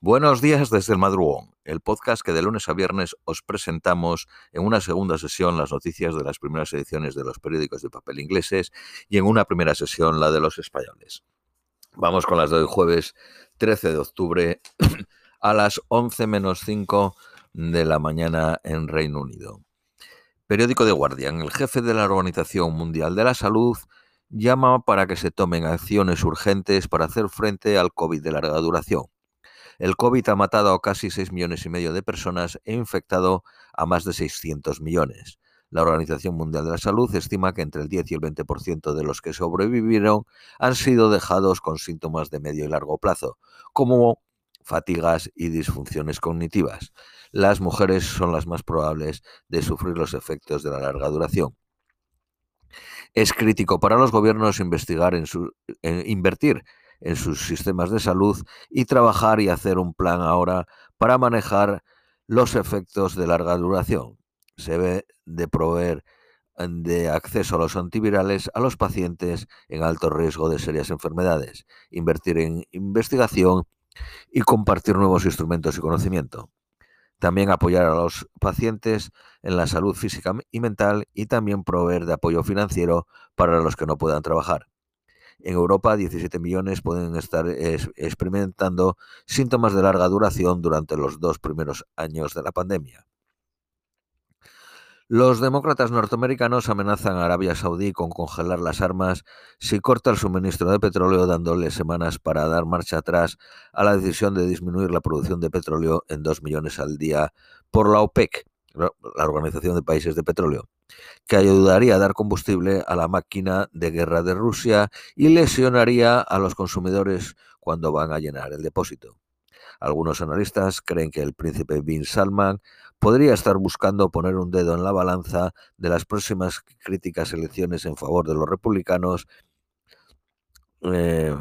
Buenos días desde el madrugón, el podcast que de lunes a viernes os presentamos en una segunda sesión las noticias de las primeras ediciones de los periódicos de papel ingleses y en una primera sesión la de los españoles. Vamos con las de hoy jueves 13 de octubre a las 11 menos 5 de la mañana en Reino Unido. Periódico de Guardian, el jefe de la Organización Mundial de la Salud llama para que se tomen acciones urgentes para hacer frente al COVID de larga duración. El COVID ha matado a casi 6 millones y medio de personas e infectado a más de 600 millones. La Organización Mundial de la Salud estima que entre el 10 y el 20% de los que sobrevivieron han sido dejados con síntomas de medio y largo plazo, como fatigas y disfunciones cognitivas. Las mujeres son las más probables de sufrir los efectos de la larga duración. Es crítico para los gobiernos investigar en su, invertir en sus sistemas de salud y trabajar y hacer un plan ahora para manejar los efectos de larga duración. Se debe de proveer eh, de acceso a los antivirales a los pacientes en alto riesgo de serias enfermedades, invertir en investigación y compartir nuevos instrumentos y conocimiento. También apoyar a los pacientes en la salud física y mental y también proveer de apoyo financiero para los que no puedan trabajar. En Europa, 17 millones pueden estar experimentando síntomas de larga duración durante los dos primeros años de la pandemia. Los demócratas norteamericanos amenazan a Arabia Saudí con congelar las armas si corta el suministro de petróleo dándole semanas para dar marcha atrás a la decisión de disminuir la producción de petróleo en 2 millones al día por la OPEC, la Organización de Países de Petróleo que ayudaría a dar combustible a la máquina de guerra de Rusia y lesionaría a los consumidores cuando van a llenar el depósito. Algunos analistas creen que el príncipe Bin Salman podría estar buscando poner un dedo en la balanza de las próximas críticas elecciones en favor de los republicanos eh,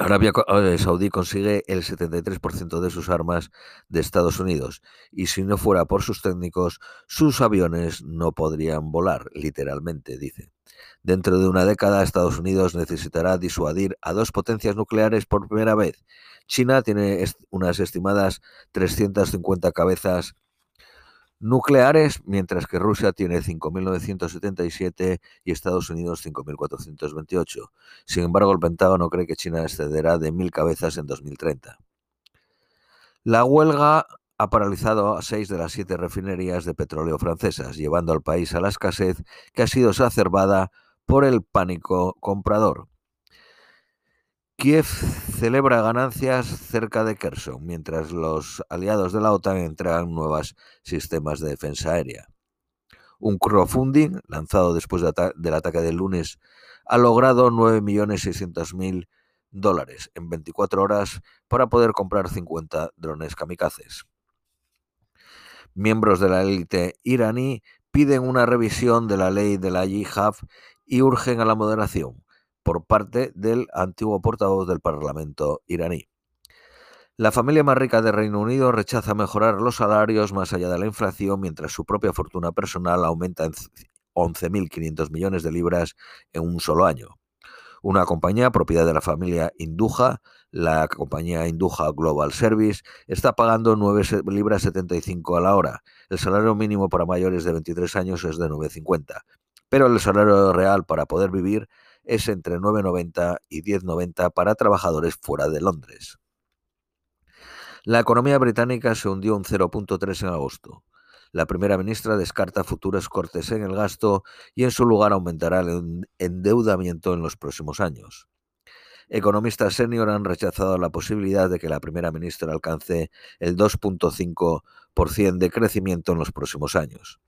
Arabia eh, Saudí consigue el 73% de sus armas de Estados Unidos y si no fuera por sus técnicos, sus aviones no podrían volar, literalmente, dice. Dentro de una década, Estados Unidos necesitará disuadir a dos potencias nucleares por primera vez. China tiene unas estimadas 350 cabezas nucleares, mientras que Rusia tiene 5.977 y Estados Unidos 5.428. Sin embargo, el Pentágono cree que China excederá de 1.000 cabezas en 2030. La huelga ha paralizado a seis de las siete refinerías de petróleo francesas, llevando al país a la escasez que ha sido exacerbada por el pánico comprador. Kiev celebra ganancias cerca de Kherson, mientras los aliados de la OTAN entregan nuevos sistemas de defensa aérea. Un crowdfunding, lanzado después del ataque del lunes, ha logrado 9.600.000 dólares en 24 horas para poder comprar 50 drones kamikazes. Miembros de la élite iraní piden una revisión de la ley de la yihad y urgen a la moderación por parte del antiguo portavoz del Parlamento iraní. La familia más rica de Reino Unido rechaza mejorar los salarios más allá de la inflación mientras su propia fortuna personal aumenta en 11.500 millones de libras en un solo año. Una compañía propiedad de la familia Induja, la compañía Induja Global Service, está pagando 9 libras 75 a la hora. El salario mínimo para mayores de 23 años es de 9,50, pero el salario real para poder vivir es entre 9,90 y 10,90 para trabajadores fuera de Londres. La economía británica se hundió un 0.3 en agosto. La primera ministra descarta futuros cortes en el gasto y en su lugar aumentará el endeudamiento en los próximos años. Economistas senior han rechazado la posibilidad de que la primera ministra alcance el 2.5% de crecimiento en los próximos años.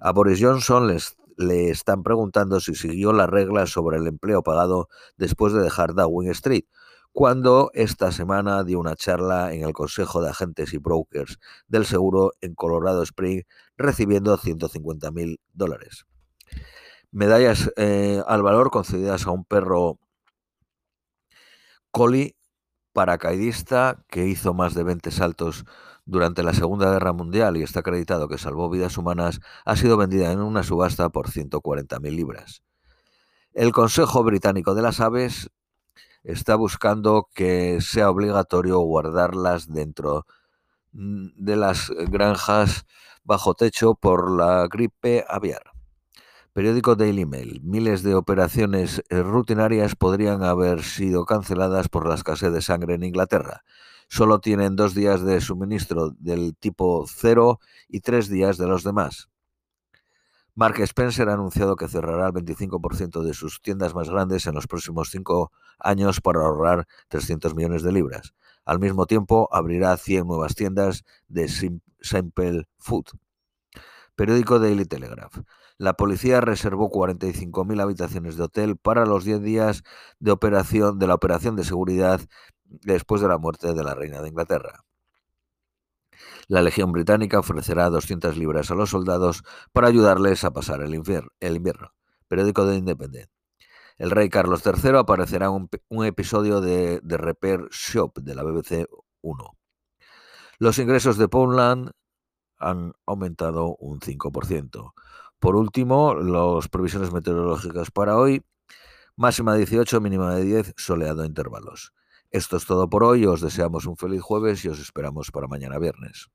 A Boris Johnson les le están preguntando si siguió las reglas sobre el empleo pagado después de dejar Downing Street, cuando esta semana dio una charla en el Consejo de Agentes y Brokers del Seguro en Colorado Springs, recibiendo 150 mil dólares. Medallas eh, al valor concedidas a un perro collie paracaidista que hizo más de 20 saltos durante la Segunda Guerra Mundial y está acreditado que salvó vidas humanas, ha sido vendida en una subasta por 140.000 libras. El Consejo Británico de las Aves está buscando que sea obligatorio guardarlas dentro de las granjas bajo techo por la gripe aviar. Periódico Daily Mail. Miles de operaciones eh, rutinarias podrían haber sido canceladas por la escasez de sangre en Inglaterra. Solo tienen dos días de suministro del tipo cero y tres días de los demás. Mark Spencer ha anunciado que cerrará el 25% de sus tiendas más grandes en los próximos cinco años para ahorrar 300 millones de libras. Al mismo tiempo, abrirá 100 nuevas tiendas de Simple Food. Periódico Daily Telegraph. La policía reservó 45.000 habitaciones de hotel para los 10 días de operación de la operación de seguridad después de la muerte de la reina de Inglaterra. La Legión Británica ofrecerá 200 libras a los soldados para ayudarles a pasar el, invierno. Periódico de Independent. El rey Carlos III aparecerá en un, episodio de The Repair Shop de la BBC 1. Los ingresos de Poundland han aumentado un 5%. Por último, las previsiones meteorológicas para hoy. Máxima de 18, mínima de 10, soleado a intervalos. Esto es todo por hoy, os deseamos un feliz jueves y os esperamos para mañana viernes.